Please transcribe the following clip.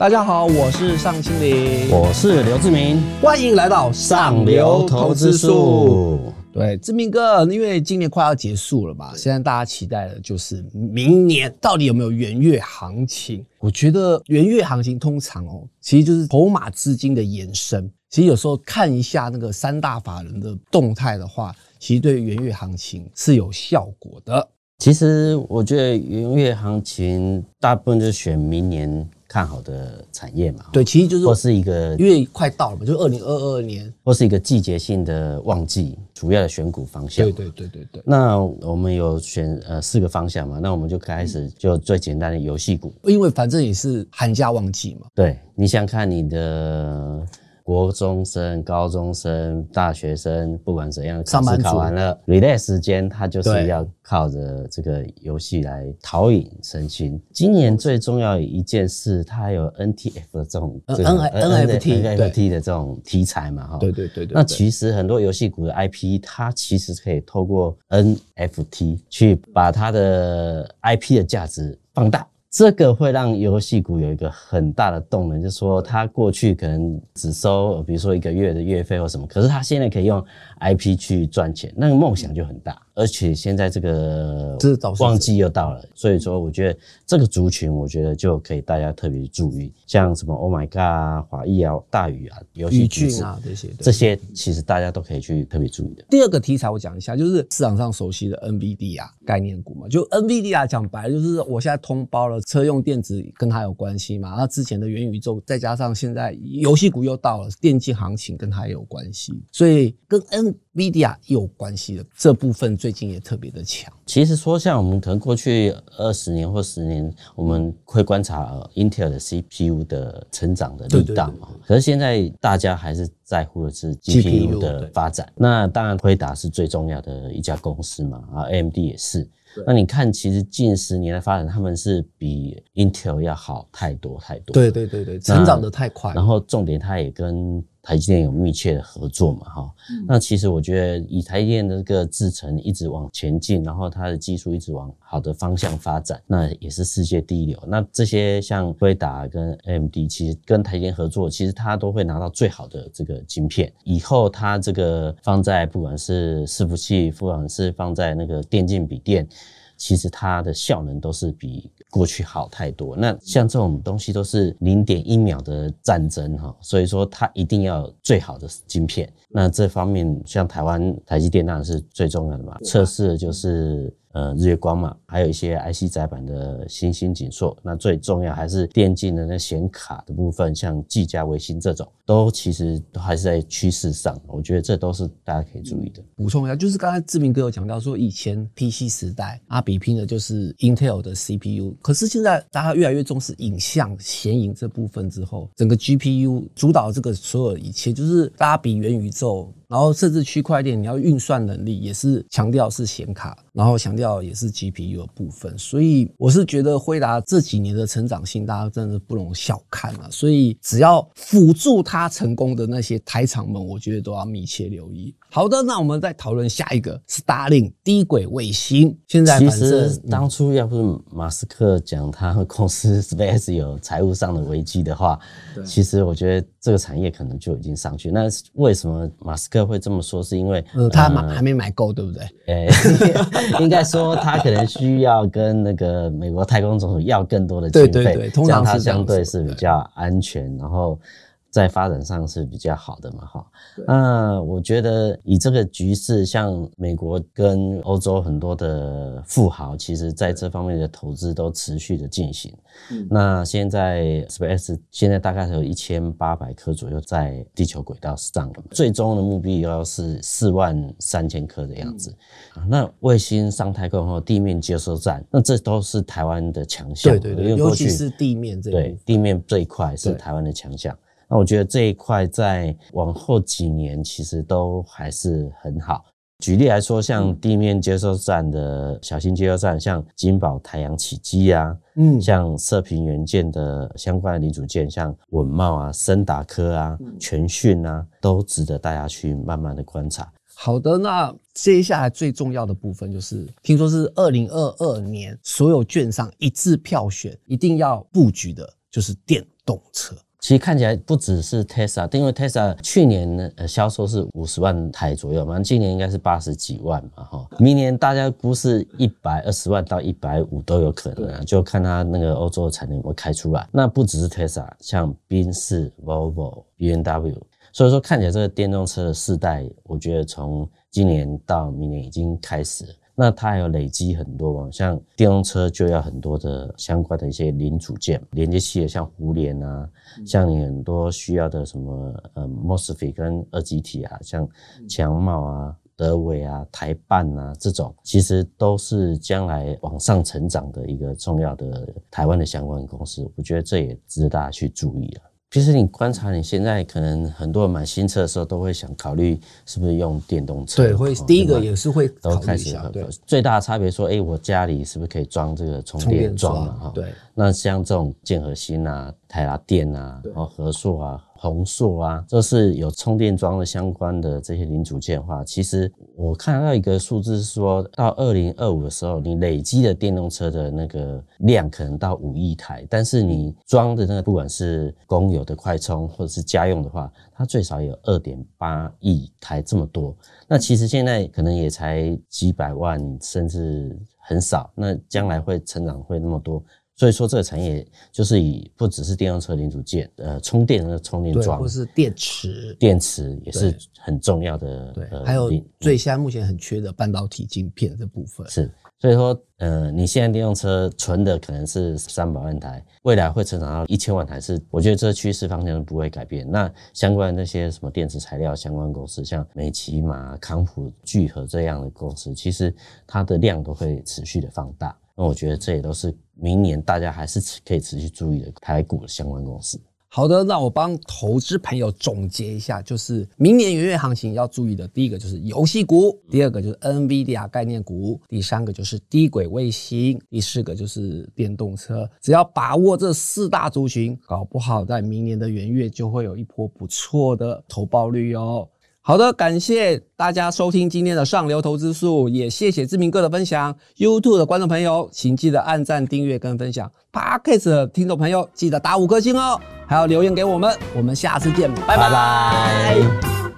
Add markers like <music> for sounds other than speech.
大家好，我是尚青林，我是刘志明，欢迎来到上流投资术。对，志明哥，因为今年快要结束了嘛，现在大家期待的就是明年到底有没有元月行情？我觉得元月行情通常哦，其实就是筹码资金的延伸。其实有时候看一下那个三大法人的动态的话，其实对元月行情是有效果的。其实我觉得元月行情大部分就选明年。看好的产业嘛，对，其实就是或是一个，因为快到了嘛，就二零二二年，或是一个季节性的旺季，主要的选股方向。对对对对对。那我们有选呃四个方向嘛，那我们就开始就最简单的游戏股，因为反正也是寒假旺季嘛。对，你想看你的。国中生、高中生、大学生，不管怎样，考试考完了，relax 时间，他就是要靠着这个游戏来陶冶身心。今年最重要一件事，它有 NTF 的这种 N NFT NFT 的这种题材嘛？哈，对对对对。那其实很多游戏股的 IP，它其实可以透过 NFT 去把它的 IP 的价值放大。这个会让游戏股有一个很大的动能，就是说，它过去可能只收，比如说一个月的月费或什么，可是它现在可以用 IP 去赚钱，那个梦想就很大。而且现在这个旺季又到了，所以说我觉得这个族群，我觉得就可以大家特别注意，像什么 Oh My God 啊、华谊啊、大宇啊、游戏剧啊这些，这些其实大家都可以去特别注意的。第二个题材我讲一下，就是市场上熟悉的 NVD 啊概念股嘛，就 NVD 啊讲白了就是我现在通包了车用电子跟它有关系嘛，那之前的元宇宙再加上现在游戏股又到了，电竞行情跟它有关系，所以跟 N V D A 有关系的这部分最。最近也特别的强。其实说像我们可能过去二十年或十年，我们会观察 Intel 的 CPU 的成长的力道嘛。可是现在大家还是在乎的是 GPU 的发展。那当然，辉达是最重要的一家公司嘛，啊，AMD 也是。那你看，其实近十年的发展，他们是比 Intel 要好太多太多。对对对对，成长的太快。然后重点，它也跟。台积电有密切的合作嘛？哈，那其实我觉得以台积电的这个制程一直往前进，然后它的技术一直往好的方向发展，那也是世界第一流。那这些像辉达跟 AMD，其实跟台积电合作，其实它都会拿到最好的这个晶片。以后它这个放在不管是伺服器，不管是放在那个电竞笔电，其实它的效能都是比。过去好太多，那像这种东西都是零点一秒的战争哈，所以说它一定要最好的晶片。那这方面像台湾台积电当然是最重要的嘛，测试的就是。呃，日月光嘛，还有一些 IC 载板的新兴紧缩，那最重要还是电竞的那显卡的部分，像技嘉、微星这种，都其实都还是在趋势上，我觉得这都是大家可以注意的。补充一下，就是刚才志明哥有讲到说，以前 PC 时代啊，比拼的就是 Intel 的 CPU，可是现在大家越来越重视影像、显影这部分之后，整个 GPU 主导这个所有一切，就是大家比元宇宙。然后甚至区块链，你要运算能力也是强调是显卡，然后强调也是 GPU 的部分。所以我是觉得辉达这几年的成长性，大家真的不容小看啊。所以只要辅助它成功的那些台厂们，我觉得都要密切留意。好的，那我们再讨论下一个 Starlink 低轨卫星。现在其实当初要不是马斯克讲他公司 <laughs> Space 有财务上的危机的话，其实我觉得这个产业可能就已经上去。那为什么马斯克？会这么说，是因为他买还没买够，对不对？<laughs> 诶，应该说他可能需要跟那个美国太空总署要更多的经费，通常它相对是比较安全，然后。在发展上是比较好的嘛，哈。那我觉得以这个局势，像美国跟欧洲很多的富豪，其实在这方面的投资都持续的进行。那现在 Space 现在大概有一千八百颗左右在地球轨道上了，最终的目标是四万三千颗的样子。那卫星上太空后，地面接收站，那这都是台湾的强项。对对对，尤其是地面这对地面这一块是台湾的强项。那我觉得这一块在往后几年其实都还是很好。举例来说，像地面接收站的小型接收站，像金宝太阳起机啊，嗯，像射频元件的相关的零组件，像稳茂啊、森达科啊、全讯啊，都值得大家去慢慢的观察。好的，那接下来最重要的部分就是，听说是二零二二年所有券商一致票选，一定要布局的就是电。动车。其实看起来不只是 Tesla，因为 Tesla 去年呢呃销售是五十万台左右嘛，今年应该是八十几万嘛哈，明年大家估是一百二十万到一百五都有可能啊，就看它那个欧洲的产能有没有开出来。那不只是 Tesla，像宾士、Volvo、B N W，所以说看起来这个电动车的世代，我觉得从今年到明年已经开始。那它还有累积很多，像电动车就要很多的相关的一些零组件、连接器的，像互联啊，像你很多需要的什么呃 MOSFET 跟二极体啊，像强茂啊、德伟啊、台办啊这种，其实都是将来往上成长的一个重要的台湾的相关公司。我觉得这也值得大家去注意了。其实你观察，你现在可能很多人买新车的时候，都会想考虑是不是用电动车。对，会第一个也是会都开始对，最大的差别说，哎，我家里是不是可以装这个充电桩嘛？哈，对。那像这种建和新啊、台达电啊、然后和硕啊。宏硕啊，这是有充电桩的相关的这些零组件的话，其实我看到一个数字是说，到二零二五的时候，你累积的电动车的那个量可能到五亿台，但是你装的那个不管是公有的快充或者是家用的话，它最少有二点八亿台这么多。那其实现在可能也才几百万，甚至很少。那将来会成长会那么多？所以说，这个产业就是以不只是电动车零组件，呃，充电的充电桩，或是电池，电池也是很重要的。对，还有最现在目前很缺的半导体晶片这部分。是，所以说，呃，你现在电动车存的可能是三百万台，未来会成长到一千万台，是我觉得这趋势方向不会改变。那相关的那些什么电池材料相关公司，像美骑马、康普聚合这样的公司，其实它的量都会持续的放大。那我觉得这也都是明年大家还是可以持续注意的台股的相关公司。好的，那我帮投资朋友总结一下，就是明年元月行情要注意的，第一个就是游戏股，第二个就是 NVIDIA 概念股，第三个就是低轨卫星，第四个就是电动车。只要把握这四大族群，搞不好在明年的元月就会有一波不错的投报率哦。好的，感谢大家收听今天的上流投资术，也谢谢志明哥的分享。YouTube 的观众朋友，请记得按赞、订阅跟分享。Podcast 的听众朋友，记得打五颗星哦，还要留言给我们。我们下次见，拜拜。